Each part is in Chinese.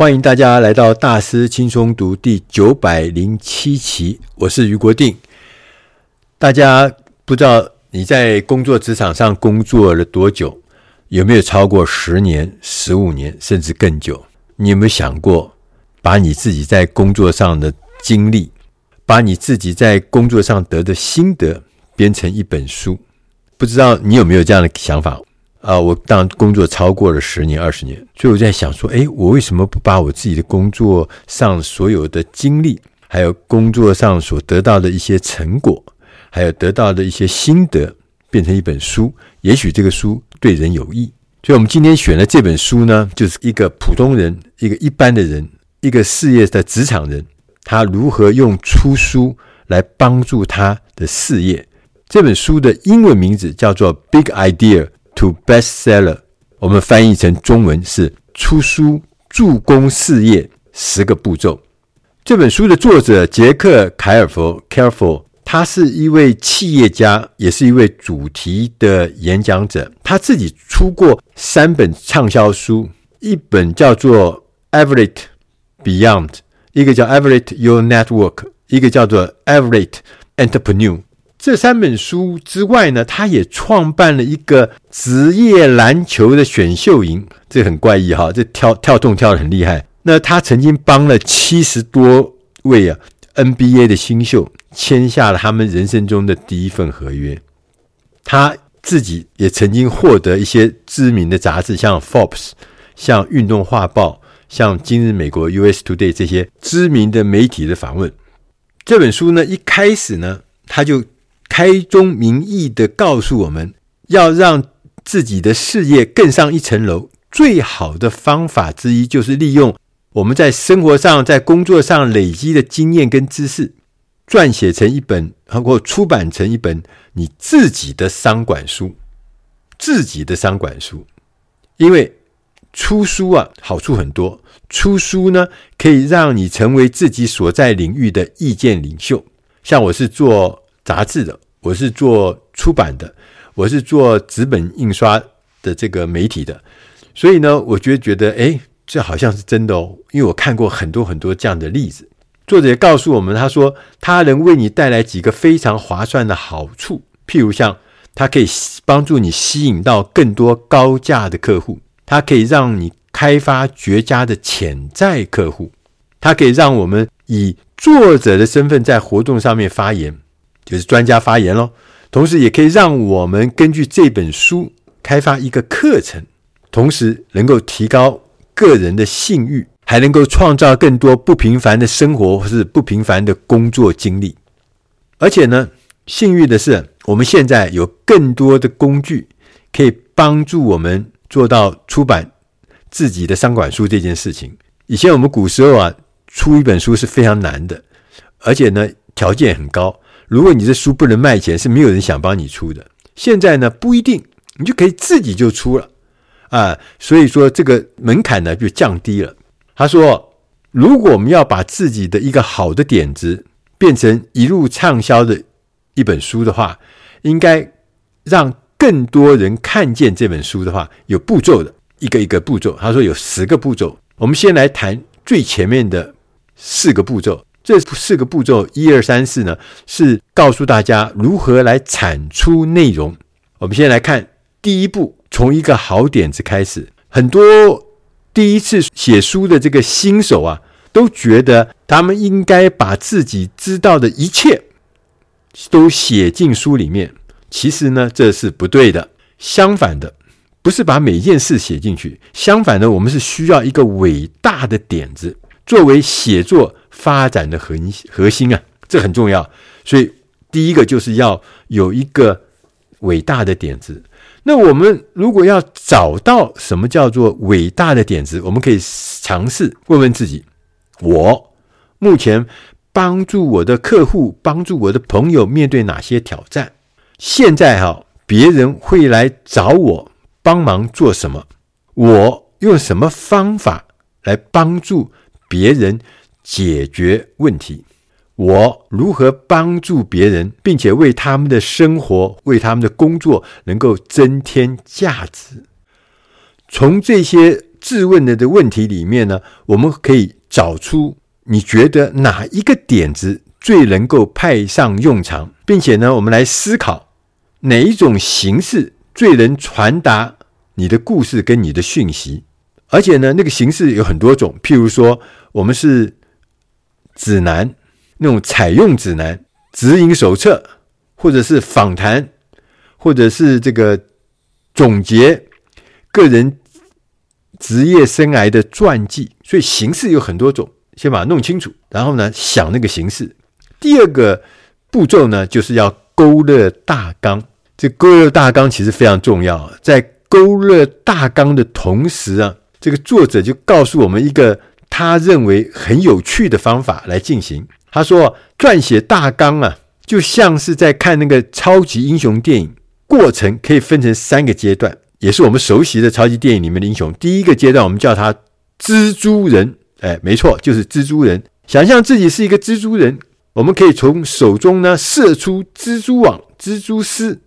欢迎大家来到大师轻松读第九百零七期，我是余国定。大家不知道你在工作职场上工作了多久？有没有超过十年、十五年，甚至更久？你有没有想过，把你自己在工作上的经历，把你自己在工作上得的心得，编成一本书？不知道你有没有这样的想法？啊，我当工作超过了十年、二十年，所以我在想说，诶，我为什么不把我自己的工作上所有的经历，还有工作上所得到的一些成果，还有得到的一些心得，变成一本书？也许这个书对人有益。所以，我们今天选的这本书呢，就是一个普通人，一个一般的人，一个事业的职场人，他如何用出书来帮助他的事业。这本书的英文名字叫做《Big Idea》。To bestseller，我们翻译成中文是“出书助攻事业十个步骤”。这本书的作者杰克·凯尔佛 （Careful），他是一位企业家，也是一位主题的演讲者。他自己出过三本畅销书，一本叫做《Elevate Beyond》，一个叫《Elevate Your Network》，一个叫做《Elevate Entrepreneur》。这三本书之外呢，他也创办了一个职业篮球的选秀营，这很怪异哈，这跳跳动跳得很厉害。那他曾经帮了七十多位啊 NBA 的新秀签下了他们人生中的第一份合约。他自己也曾经获得一些知名的杂志，像 Forbes、像运动画报、像今日美国 US Today 这些知名的媒体的访问。这本书呢，一开始呢，他就开宗明义地告诉我们，要让自己的事业更上一层楼，最好的方法之一就是利用我们在生活上、在工作上累积的经验跟知识，撰写成一本，或出版成一本你自己的商管书。自己的商管书，因为出书啊，好处很多。出书呢，可以让你成为自己所在领域的意见领袖。像我是做杂志的，我是做出版的，我是做纸本印刷的这个媒体的，所以呢，我就觉得，哎，这好像是真的哦，因为我看过很多很多这样的例子。作者也告诉我们，他说，他能为你带来几个非常划算的好处，譬如像，它可以帮助你吸引到更多高价的客户，它可以让你开发绝佳的潜在客户，它可以让我们以作者的身份在活动上面发言。就是专家发言喽，同时也可以让我们根据这本书开发一个课程，同时能够提高个人的信誉，还能够创造更多不平凡的生活或是不平凡的工作经历。而且呢，幸运的是，我们现在有更多的工具可以帮助我们做到出版自己的商管书这件事情。以前我们古时候啊，出一本书是非常难的，而且呢，条件很高。如果你这书不能卖钱，是没有人想帮你出的。现在呢，不一定，你就可以自己就出了啊。所以说，这个门槛呢就降低了。他说，如果我们要把自己的一个好的点子变成一路畅销的一本书的话，应该让更多人看见这本书的话，有步骤的，一个一个步骤。他说有十个步骤，我们先来谈最前面的四个步骤。这四个步骤，一二三四呢，是告诉大家如何来产出内容。我们先来看第一步，从一个好点子开始。很多第一次写书的这个新手啊，都觉得他们应该把自己知道的一切都写进书里面。其实呢，这是不对的。相反的，不是把每件事写进去。相反的，我们是需要一个伟大的点子作为写作发展的核核心啊，这很重要。所以第一个就是要有一个伟大的点子。那我们如果要找到什么叫做伟大的点子，我们可以尝试问问自己：我目前帮助我的客户、帮助我的朋友面对哪些挑战？现在哈，别人会来找我帮忙做什么？我用什么方法来帮助别人？解决问题，我如何帮助别人，并且为他们的生活、为他们的工作能够增添价值？从这些质问的的问题里面呢，我们可以找出你觉得哪一个点子最能够派上用场，并且呢，我们来思考哪一种形式最能传达你的故事跟你的讯息。而且呢，那个形式有很多种，譬如说，我们是指南，那种采用指南、指引手册，或者是访谈，或者是这个总结个人职业生涯的传记。所以形式有很多种，先把它弄清楚，然后呢，想那个形式。第二个步骤呢，就是要勾勒大纲。这勾勒大纲其实非常重要，在勾勒大纲的同时啊。这个作者就告诉我们一个他认为很有趣的方法来进行。他说，撰写大纲啊，就像是在看那个超级英雄电影，过程可以分成三个阶段，也是我们熟悉的超级电影里面的英雄。第一个阶段，我们叫他蜘蛛人，哎，没错，就是蜘蛛人。想象自己是一个蜘蛛人，我们可以从手中呢射出蜘蛛网、蜘蛛丝，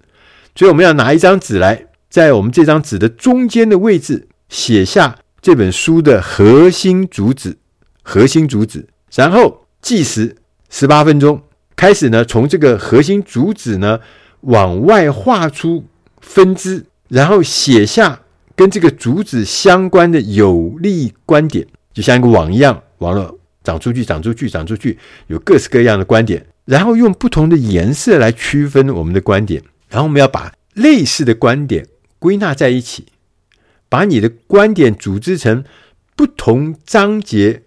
所以我们要拿一张纸来，在我们这张纸的中间的位置写下。这本书的核心主旨，核心主旨，然后计时十八分钟，开始呢，从这个核心主旨呢往外画出分支，然后写下跟这个主旨相关的有利观点，就像一个网一样，网络长出去，长出去，长出去，有各式各样的观点，然后用不同的颜色来区分我们的观点，然后我们要把类似的观点归纳在一起。把你的观点组织成不同章节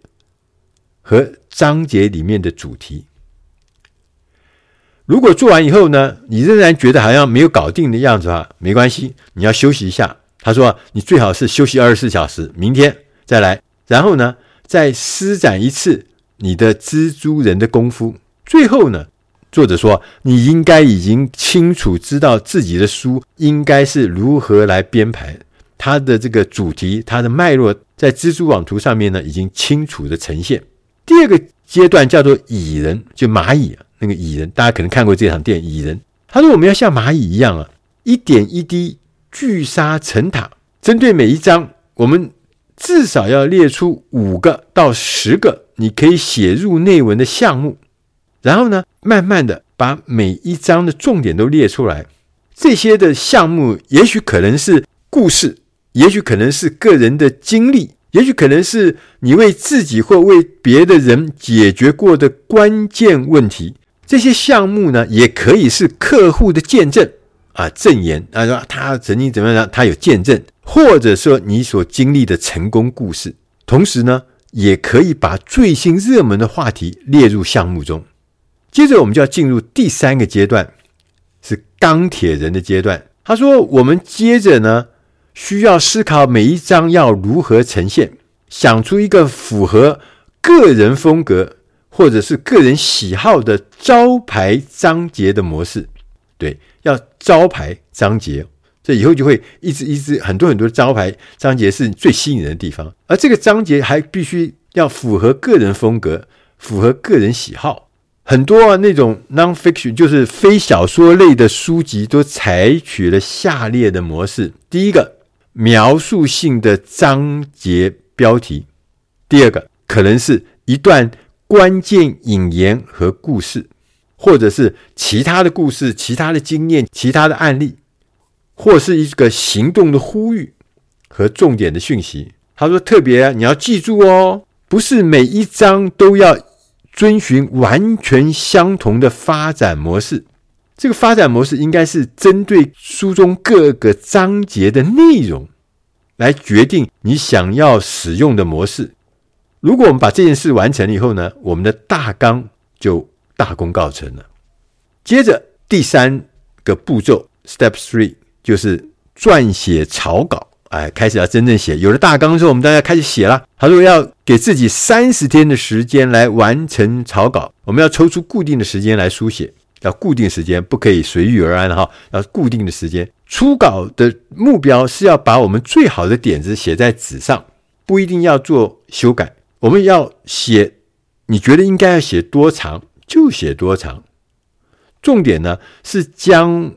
和章节里面的主题。如果做完以后呢，你仍然觉得好像没有搞定的样子的话，没关系，你要休息一下。他说，你最好是休息二十四小时，明天再来，然后呢，再施展一次你的蜘蛛人的功夫。最后呢，作者说，你应该已经清楚知道自己的书应该是如何来编排。它的这个主题，它的脉络，在蜘蛛网图上面呢，已经清楚的呈现。第二个阶段叫做蚁人，就蚂蚁啊，那个蚁人，大家可能看过这场电影《蚁人》。他说，我们要像蚂蚁一样啊，一点一滴聚沙成塔。针对每一章，我们至少要列出五个到十个你可以写入内文的项目，然后呢，慢慢的把每一章的重点都列出来。这些的项目，也许可能是故事。也许可能是个人的经历，也许可能是你为自己或为别的人解决过的关键问题。这些项目呢，也可以是客户的见证啊，证言啊，说他曾经怎么样，他有见证，或者说你所经历的成功故事。同时呢，也可以把最新热门的话题列入项目中。接着，我们就要进入第三个阶段，是钢铁人的阶段。他说，我们接着呢。需要思考每一章要如何呈现，想出一个符合个人风格或者是个人喜好的招牌章节的模式。对，要招牌章节，这以后就会一直一直很多很多招牌章节是最吸引人的地方。而这个章节还必须要符合个人风格，符合个人喜好。很多那种 non-fiction 就是非小说类的书籍都采取了下列的模式：第一个。描述性的章节标题，第二个可能是一段关键引言和故事，或者是其他的故事、其他的经验、其他的案例，或是一个行动的呼吁和重点的讯息。他说：“特别你要记住哦，不是每一章都要遵循完全相同的发展模式。”这个发展模式应该是针对书中各个章节的内容来决定你想要使用的模式。如果我们把这件事完成了以后呢，我们的大纲就大功告成了。接着第三个步骤，Step Three，就是撰写草稿。哎，开始要真正写。有了大纲之后，我们大家开始写了。他说要给自己三十天的时间来完成草稿，我们要抽出固定的时间来书写。要固定时间，不可以随遇而安哈。要固定的时间，初稿的目标是要把我们最好的点子写在纸上，不一定要做修改。我们要写，你觉得应该要写多长就写多长。重点呢是将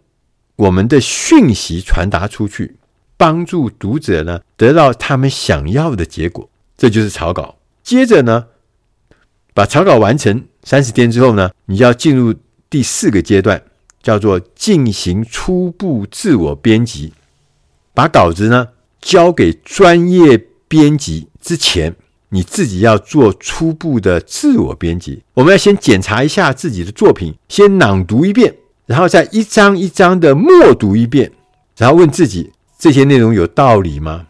我们的讯息传达出去，帮助读者呢得到他们想要的结果，这就是草稿。接着呢，把草稿完成三十天之后呢，你要进入第四个阶段，叫做进行初步自我编辑。把稿子呢交给专业编辑之前，你自己要做初步的自我编辑。我们要先检查一下自己的作品，先朗读一遍，然后再一张一张的默读一遍，然后问自己：这些内容有道理吗？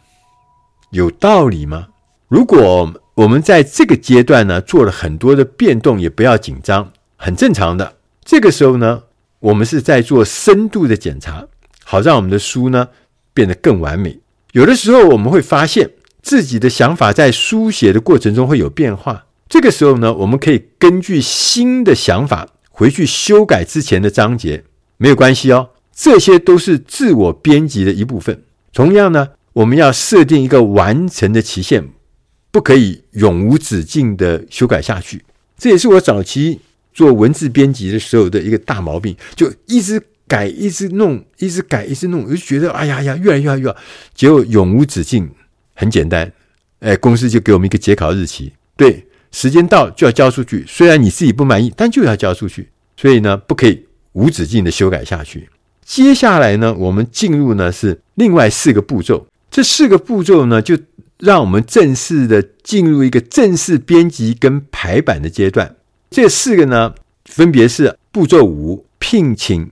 有道理吗？如果我们在这个阶段呢做了很多的变动，也不要紧张，很正常的。这个时候呢，我们是在做深度的检查，好让我们的书呢变得更完美。有的时候我们会发现。自己的想法在书写的过程中会有变化，这个时候呢，我们可以根据新的想法回去修改之前的章节，没有关系哦。这些都是自我编辑的一部分。同样呢，我们要设定一个完成的期限，不可以永无止境的修改下去。这也是我早期做文字编辑的时候的一个大毛病，就一直改，一直弄，一直改，一直弄，我就觉得哎呀呀，越来越好，越好，结果永无止境。很简单，哎，公司就给我们一个截稿日期，对，时间到就要交出去。虽然你自己不满意，但就要交出去。所以呢，不可以无止境的修改下去。接下来呢，我们进入呢是另外四个步骤。这四个步骤呢，就让我们正式的进入一个正式编辑跟排版的阶段。这四个呢，分别是步骤五：聘请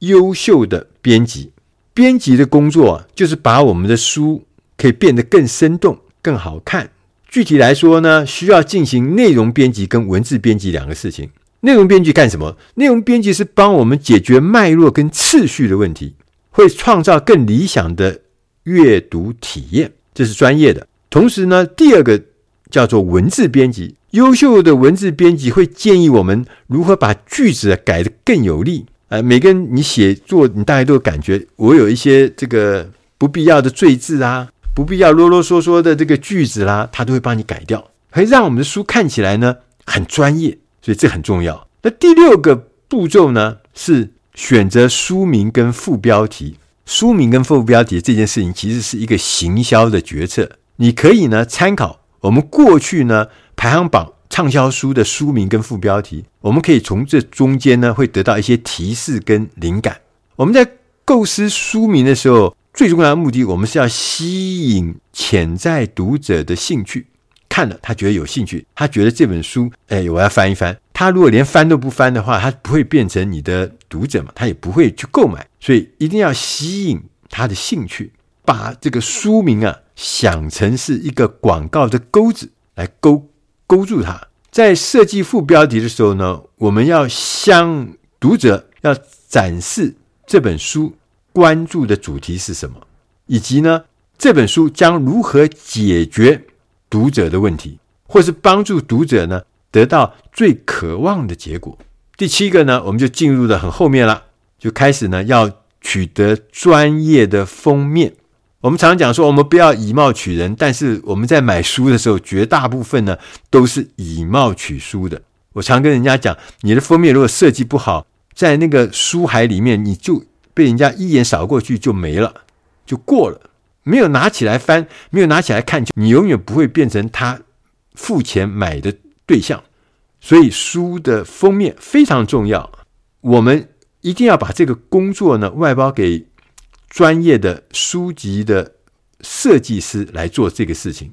优秀的编辑。编辑的工作就是把我们的书。可以变得更生动、更好看。具体来说呢，需要进行内容编辑跟文字编辑两个事情。内容编辑干什么？内容编辑是帮我们解决脉络跟次序的问题，会创造更理想的阅读体验，这是专业的。同时呢，第二个叫做文字编辑，优秀的文字编辑会建议我们如何把句子改得更有力。呃，每个人你写作，你大概都感觉，我有一些这个不必要的赘字啊。不必要啰啰嗦嗦的这个句子啦，他都会帮你改掉，可以让我们的书看起来呢很专业，所以这很重要。那第六个步骤呢是选择书名跟副标题。书名跟副标题这件事情其实是一个行销的决策，你可以呢参考我们过去呢排行榜畅销书的书名跟副标题，我们可以从这中间呢会得到一些提示跟灵感。我们在构思书名的时候。最重要的目的，我们是要吸引潜在读者的兴趣，看了他觉得有兴趣，他觉得这本书，哎，我要翻一翻。他如果连翻都不翻的话，他不会变成你的读者嘛，他也不会去购买。所以一定要吸引他的兴趣，把这个书名啊想成是一个广告的钩子，来勾勾住它。在设计副标题的时候呢，我们要向读者要展示这本书。关注的主题是什么？以及呢，这本书将如何解决读者的问题，或是帮助读者呢得到最渴望的结果？第七个呢，我们就进入的很后面了，就开始呢要取得专业的封面。我们常讲说，我们不要以貌取人，但是我们在买书的时候，绝大部分呢都是以貌取书的。我常跟人家讲，你的封面如果设计不好，在那个书海里面，你就。被人家一眼扫过去就没了，就过了，没有拿起来翻，没有拿起来看，你永远不会变成他付钱买的对象。所以书的封面非常重要，我们一定要把这个工作呢外包给专业的书籍的设计师来做这个事情，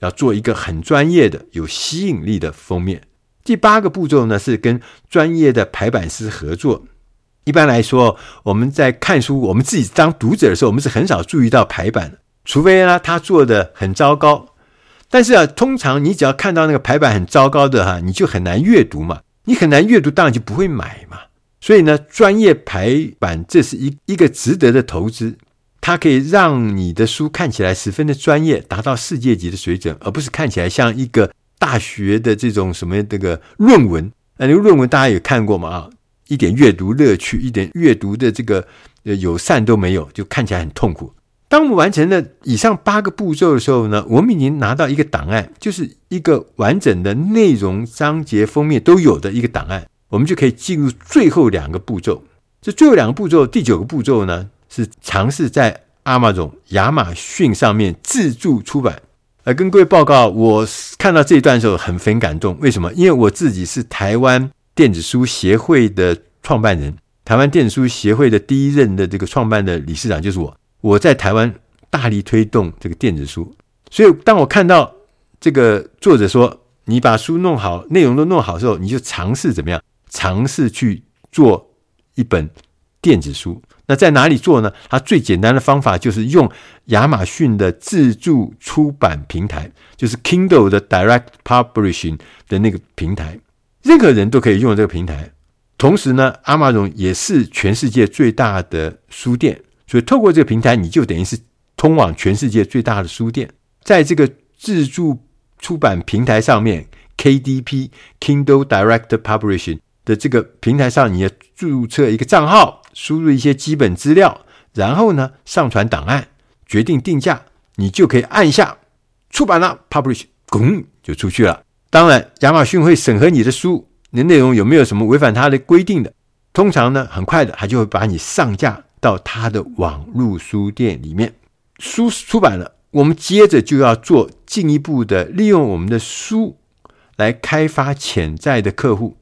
要做一个很专业的、有吸引力的封面。第八个步骤呢是跟专业的排版师合作。一般来说，我们在看书，我们自己当读者的时候，我们是很少注意到排版的，除非呢他做的很糟糕。但是啊，通常你只要看到那个排版很糟糕的哈，你就很难阅读嘛，你很难阅读，当然就不会买嘛。所以呢，专业排版这是一一个值得的投资，它可以让你的书看起来十分的专业，达到世界级的水准，而不是看起来像一个大学的这种什么这个论文。那个论文大家也看过嘛啊？一点阅读乐趣，一点阅读的这个友善都没有，就看起来很痛苦。当我们完成了以上八个步骤的时候呢，我们已经拿到一个档案，就是一个完整的内容章节封面都有的一个档案，我们就可以进入最后两个步骤。这最后两个步骤，第九个步骤呢，是尝试在 Amazon 亚马逊上面自助出版。呃，跟各位报告，我看到这一段的时候很很感动。为什么？因为我自己是台湾电子书协会的创办人，台湾电子书协会的第一任的这个创办的理事长就是我。我在台湾大力推动这个电子书，所以当我看到这个作者说，你把书弄好，内容都弄好之后，你就尝试怎么样？尝试去做一本电子书。那在哪里做呢？它最简单的方法就是用亚马逊的自助出版平台，就是 Kindle 的 Direct Publishing 的那个平台，任何人都可以用这个平台。同时呢，Amazon 也是全世界最大的书店，所以透过这个平台，你就等于是通往全世界最大的书店。在这个自助出版平台上面，KDP Kindle Direct Publishing 的这个平台上，你要注册一个账号。输入一些基本资料，然后呢，上传档案，决定定价，你就可以按下出版了，publish，滚就出去了。当然，亚马逊会审核你的书，你的内容有没有什么违反它的规定的。通常呢，很快的，它就会把你上架到它的网络书店里面。书出版了，我们接着就要做进一步的利用我们的书来开发潜在的客户。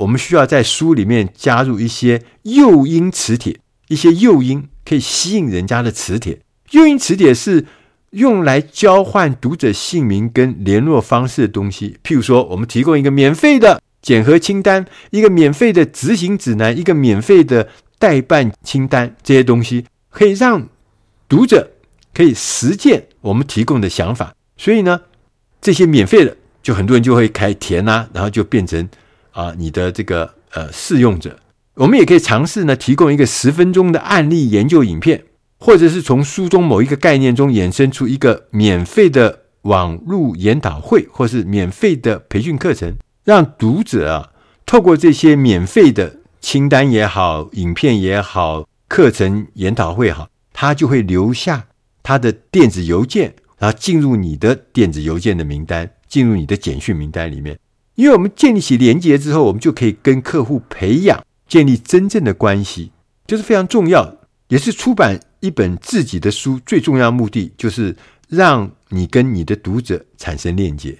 我们需要在书里面加入一些诱因磁铁，一些诱因可以吸引人家的磁铁。诱因磁铁是用来交换读者姓名跟联络方式的东西。譬如说，我们提供一个免费的检核清单，一个免费的执行指南，一个免费的待办清单，这些东西可以让读者可以实践我们提供的想法。所以呢，这些免费的，就很多人就会开填啊，然后就变成。啊，你的这个呃试用者，我们也可以尝试呢，提供一个十分钟的案例研究影片，或者是从书中某一个概念中衍生出一个免费的网络研讨会，或是免费的培训课程，让读者啊透过这些免费的清单也好、影片也好、课程研讨会好，他就会留下他的电子邮件，然后进入你的电子邮件的名单，进入你的简讯名单里面。因为我们建立起连接之后，我们就可以跟客户培养、建立真正的关系，就是非常重要，也是出版一本自己的书最重要目的，就是让你跟你的读者产生链接。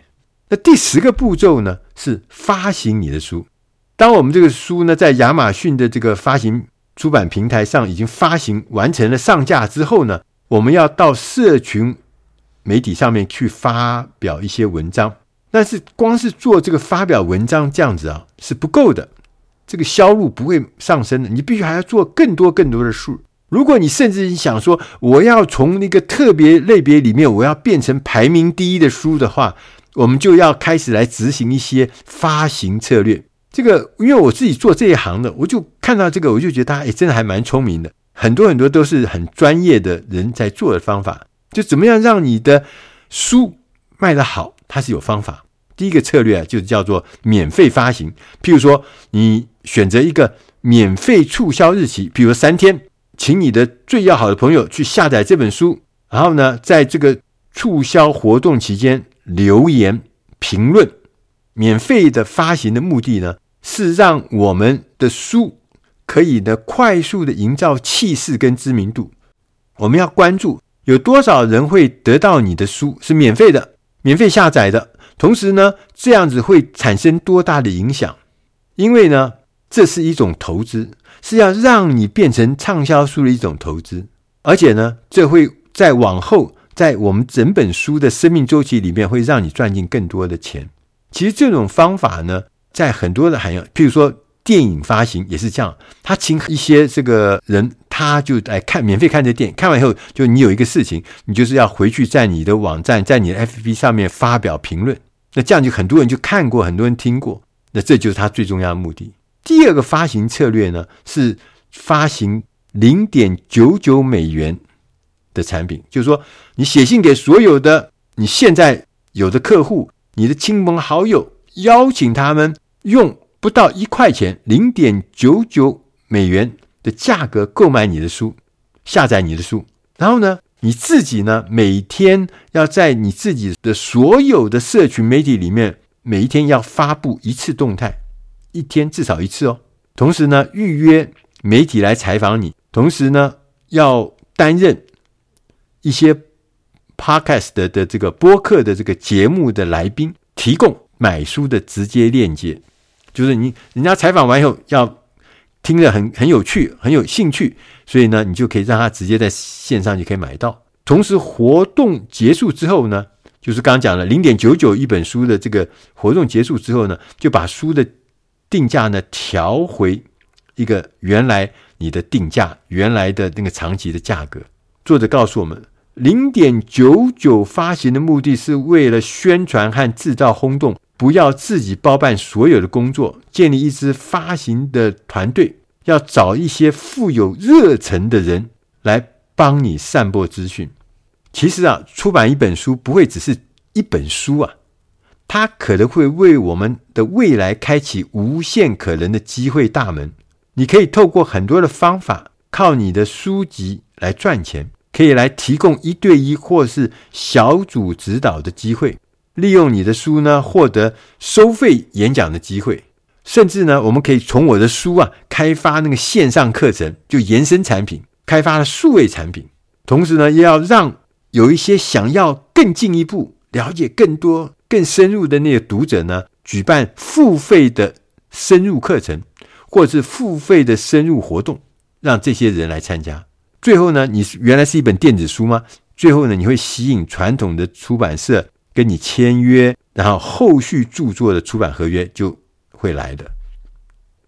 那第十个步骤呢，是发行你的书。当我们这个书呢，在亚马逊的这个发行出版平台上已经发行完成了上架之后呢，我们要到社群媒体上面去发表一些文章。但是光是做这个发表文章这样子啊是不够的，这个销路不会上升的。你必须还要做更多更多的数。如果你甚至想说我要从那个特别类别里面我要变成排名第一的书的话，我们就要开始来执行一些发行策略。这个因为我自己做这一行的，我就看到这个，我就觉得他哎真的还蛮聪明的。很多很多都是很专业的人在做的方法，就怎么样让你的书卖得好。它是有方法。第一个策略啊，就是叫做免费发行。譬如说，你选择一个免费促销日期，比如三天，请你的最要好的朋友去下载这本书，然后呢，在这个促销活动期间留言评论。免费的发行的目的呢，是让我们的书可以呢快速的营造气势跟知名度。我们要关注有多少人会得到你的书，是免费的。免费下载的，同时呢，这样子会产生多大的影响？因为呢，这是一种投资，是要让你变成畅销书的一种投资，而且呢，这会在往后，在我们整本书的生命周期里面，会让你赚进更多的钱。其实这种方法呢，在很多的行业，譬如说电影发行也是这样，他请一些这个人。他就来看免费看这电影，看完以后，就你有一个事情，你就是要回去在你的网站，在你的 FB 上面发表评论。那这样就很多人就看过，很多人听过。那这就是他最重要的目的。第二个发行策略呢，是发行零点九九美元的产品，就是说你写信给所有的你现在有的客户，你的亲朋好友，邀请他们用不到一块钱，零点九九美元。的价格购买你的书，下载你的书，然后呢，你自己呢，每天要在你自己的所有的社群媒体里面，每一天要发布一次动态，一天至少一次哦。同时呢，预约媒体来采访你，同时呢，要担任一些 podcast 的的这个播客的这个节目的来宾提供买书的直接链接，就是你人家采访完以后要听着很很有趣，很有兴趣，所以呢，你就可以让他直接在线上就可以买到。同时，活动结束之后呢，就是刚刚讲了零点九九一本书的这个活动结束之后呢，就把书的定价呢调回一个原来你的定价原来的那个长期的价格。作者告诉我们，零点九九发行的目的是为了宣传和制造轰动，不要自己包办所有的工作，建立一支发行的团队，要找一些富有热忱的人来帮你散播资讯。其实啊，出版一本书不会只是一本书啊，它可能会为我们的未来开启无限可能的机会大门。你可以透过很多的方法，靠你的书籍来赚钱，可以来提供一对一或是小组指导的机会，利用你的书呢，获得收费演讲的机会，甚至呢，我们可以从我的书啊，开发那个线上课程，就延伸产品，开发了数位产品，同时呢，也要让。有一些想要更进一步了解更多、更深入的那个读者呢，举办付费的深入课程，或者是付费的深入活动，让这些人来参加。最后呢，你原来是一本电子书吗？最后呢，你会吸引传统的出版社跟你签约，然后后续著作的出版合约就会来的，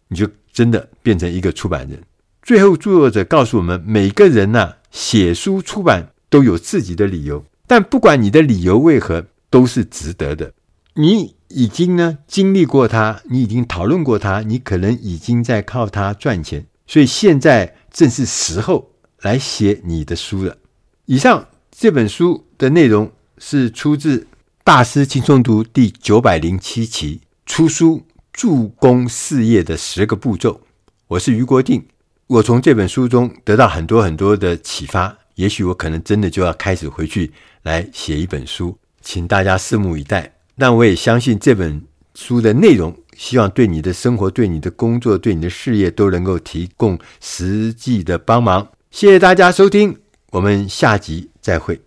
你就真的变成一个出版人。最后，作者告诉我们，每个人呢、写书出版。都有自己的理由，但不管你的理由为何，都是值得的。你已经呢经历过它，你已经讨论过它，你可能已经在靠它赚钱，所以现在正是时候来写你的书了。以上这本书的内容是出自《大师轻松读》第九百零七期，出书助攻事业的十个步骤。我是余国定，我从这本书中得到很多很多的启发。也许我可能真的就要开始回去来写一本书，请大家拭目以待。但我也相信这本书的内容，希望对你的生活、对你的工作、对你的事业都能够提供实际的帮忙。谢谢大家收听，我们下集再会。